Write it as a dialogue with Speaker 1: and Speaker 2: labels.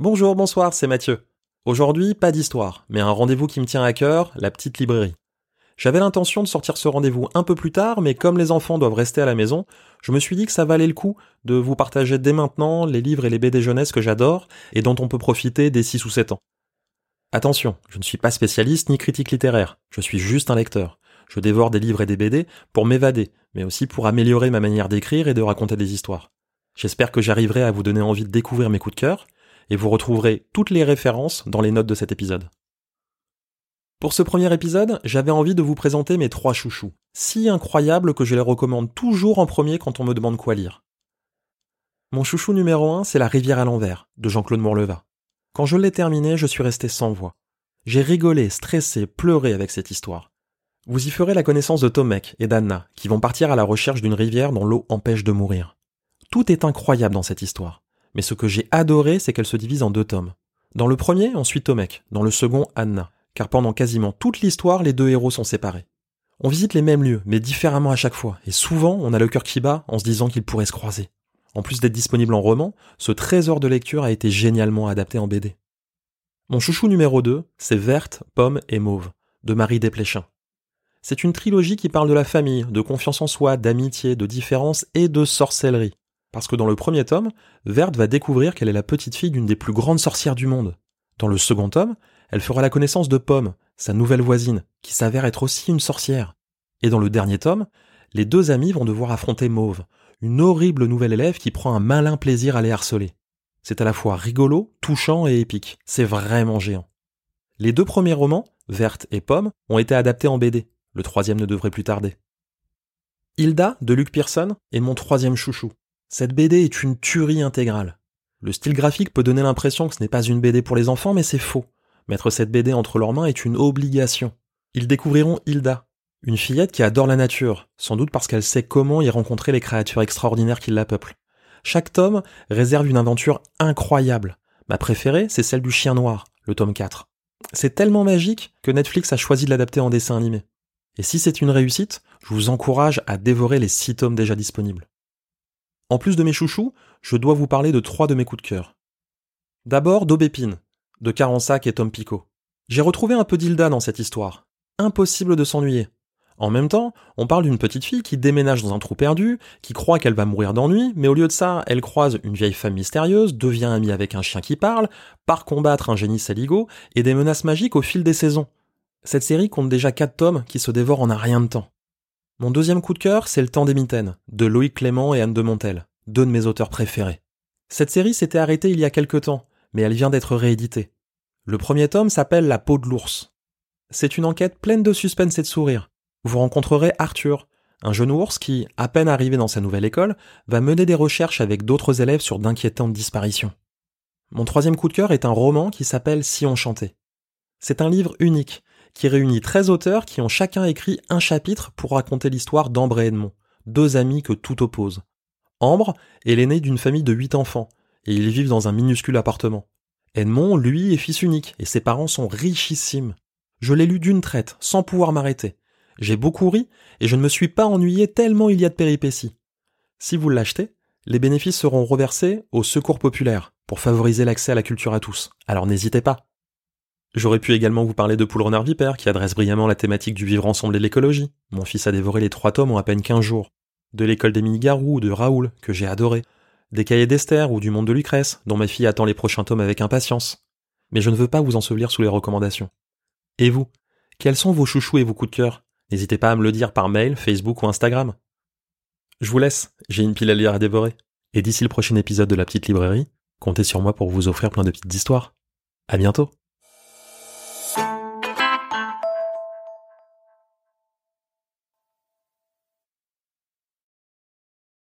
Speaker 1: Bonjour, bonsoir, c'est Mathieu. Aujourd'hui, pas d'histoire, mais un rendez-vous qui me tient à cœur, la petite librairie. J'avais l'intention de sortir ce rendez-vous un peu plus tard, mais comme les enfants doivent rester à la maison, je me suis dit que ça valait le coup de vous partager dès maintenant les livres et les BD jeunesse que j'adore et dont on peut profiter dès 6 ou 7 ans. Attention, je ne suis pas spécialiste ni critique littéraire, je suis juste un lecteur. Je dévore des livres et des BD pour m'évader, mais aussi pour améliorer ma manière d'écrire et de raconter des histoires. J'espère que j'arriverai à vous donner envie de découvrir mes coups de cœur, et vous retrouverez toutes les références dans les notes de cet épisode. Pour ce premier épisode, j'avais envie de vous présenter mes trois chouchous, si incroyables que je les recommande toujours en premier quand on me demande quoi lire. Mon chouchou numéro un, c'est La rivière à l'envers, de Jean-Claude Morleva. Quand je l'ai terminé, je suis resté sans voix. J'ai rigolé, stressé, pleuré avec cette histoire. Vous y ferez la connaissance de Tomek et d'Anna, qui vont partir à la recherche d'une rivière dont l'eau empêche de mourir. Tout est incroyable dans cette histoire mais ce que j'ai adoré, c'est qu'elle se divise en deux tomes. Dans le premier, on suit Tomek, dans le second, Anna, car pendant quasiment toute l'histoire, les deux héros sont séparés. On visite les mêmes lieux, mais différemment à chaque fois, et souvent on a le cœur qui bat en se disant qu'ils pourraient se croiser. En plus d'être disponible en roman, ce trésor de lecture a été génialement adapté en BD. Mon chouchou numéro 2, c'est Verte, Pomme et Mauve, de Marie Desplechin. C'est une trilogie qui parle de la famille, de confiance en soi, d'amitié, de différence et de sorcellerie. Parce que dans le premier tome, Verte va découvrir qu'elle est la petite fille d'une des plus grandes sorcières du monde. Dans le second tome, elle fera la connaissance de Pomme, sa nouvelle voisine, qui s'avère être aussi une sorcière. Et dans le dernier tome, les deux amis vont devoir affronter Mauve, une horrible nouvelle élève qui prend un malin plaisir à les harceler. C'est à la fois rigolo, touchant et épique. C'est vraiment géant. Les deux premiers romans, Verte et Pomme, ont été adaptés en BD. Le troisième ne devrait plus tarder. Hilda, de Luc Pearson, est mon troisième chouchou. Cette BD est une tuerie intégrale. Le style graphique peut donner l'impression que ce n'est pas une BD pour les enfants, mais c'est faux. Mettre cette BD entre leurs mains est une obligation. Ils découvriront Hilda, une fillette qui adore la nature, sans doute parce qu'elle sait comment y rencontrer les créatures extraordinaires qui la peuplent. Chaque tome réserve une aventure incroyable. Ma préférée, c'est celle du chien noir, le tome 4. C'est tellement magique que Netflix a choisi de l'adapter en dessin animé. Et si c'est une réussite, je vous encourage à dévorer les 6 tomes déjà disponibles. En plus de mes chouchous, je dois vous parler de trois de mes coups de cœur. D'abord d'Aubépine, de Carensac et Tom Picot. J'ai retrouvé un peu d'Hilda dans cette histoire. Impossible de s'ennuyer. En même temps, on parle d'une petite fille qui déménage dans un trou perdu, qui croit qu'elle va mourir d'ennui, mais au lieu de ça, elle croise une vieille femme mystérieuse, devient amie avec un chien qui parle, part combattre un génie saligo et des menaces magiques au fil des saisons. Cette série compte déjà quatre tomes qui se dévorent en un rien de temps. Mon deuxième coup de cœur, c'est Le Temps des Mitaines, de Loïc Clément et Anne de Montel, deux de mes auteurs préférés. Cette série s'était arrêtée il y a quelque temps, mais elle vient d'être rééditée. Le premier tome s'appelle La peau de l'ours. C'est une enquête pleine de suspense et de sourire. Vous rencontrerez Arthur, un jeune ours qui, à peine arrivé dans sa nouvelle école, va mener des recherches avec d'autres élèves sur d'inquiétantes disparitions. Mon troisième coup de cœur est un roman qui s'appelle Si on chantait. C'est un livre unique, qui réunit 13 auteurs qui ont chacun écrit un chapitre pour raconter l'histoire d'Ambre et Edmond, deux amis que tout oppose. Ambre est l'aîné d'une famille de 8 enfants, et ils vivent dans un minuscule appartement. Edmond, lui, est fils unique, et ses parents sont richissimes. Je l'ai lu d'une traite, sans pouvoir m'arrêter. J'ai beaucoup ri, et je ne me suis pas ennuyé tellement il y a de péripéties. Si vous l'achetez, les bénéfices seront reversés au secours populaire, pour favoriser l'accès à la culture à tous. Alors n'hésitez pas. J'aurais pu également vous parler de Poule Renard Vipère, qui adresse brillamment la thématique du vivre ensemble et de l'écologie. Mon fils a dévoré les trois tomes en à peine 15 jours. De l'école d'Émilie Garou ou de Raoul, que j'ai adoré. Des cahiers d'Esther ou du monde de Lucrèce, dont ma fille attend les prochains tomes avec impatience. Mais je ne veux pas vous ensevelir sous les recommandations. Et vous? Quels sont vos chouchous et vos coups de cœur? N'hésitez pas à me le dire par mail, Facebook ou Instagram. Je vous laisse, j'ai une pile à lire à dévorer. Et d'ici le prochain épisode de la petite librairie, comptez sur moi pour vous offrir plein de petites histoires. À bientôt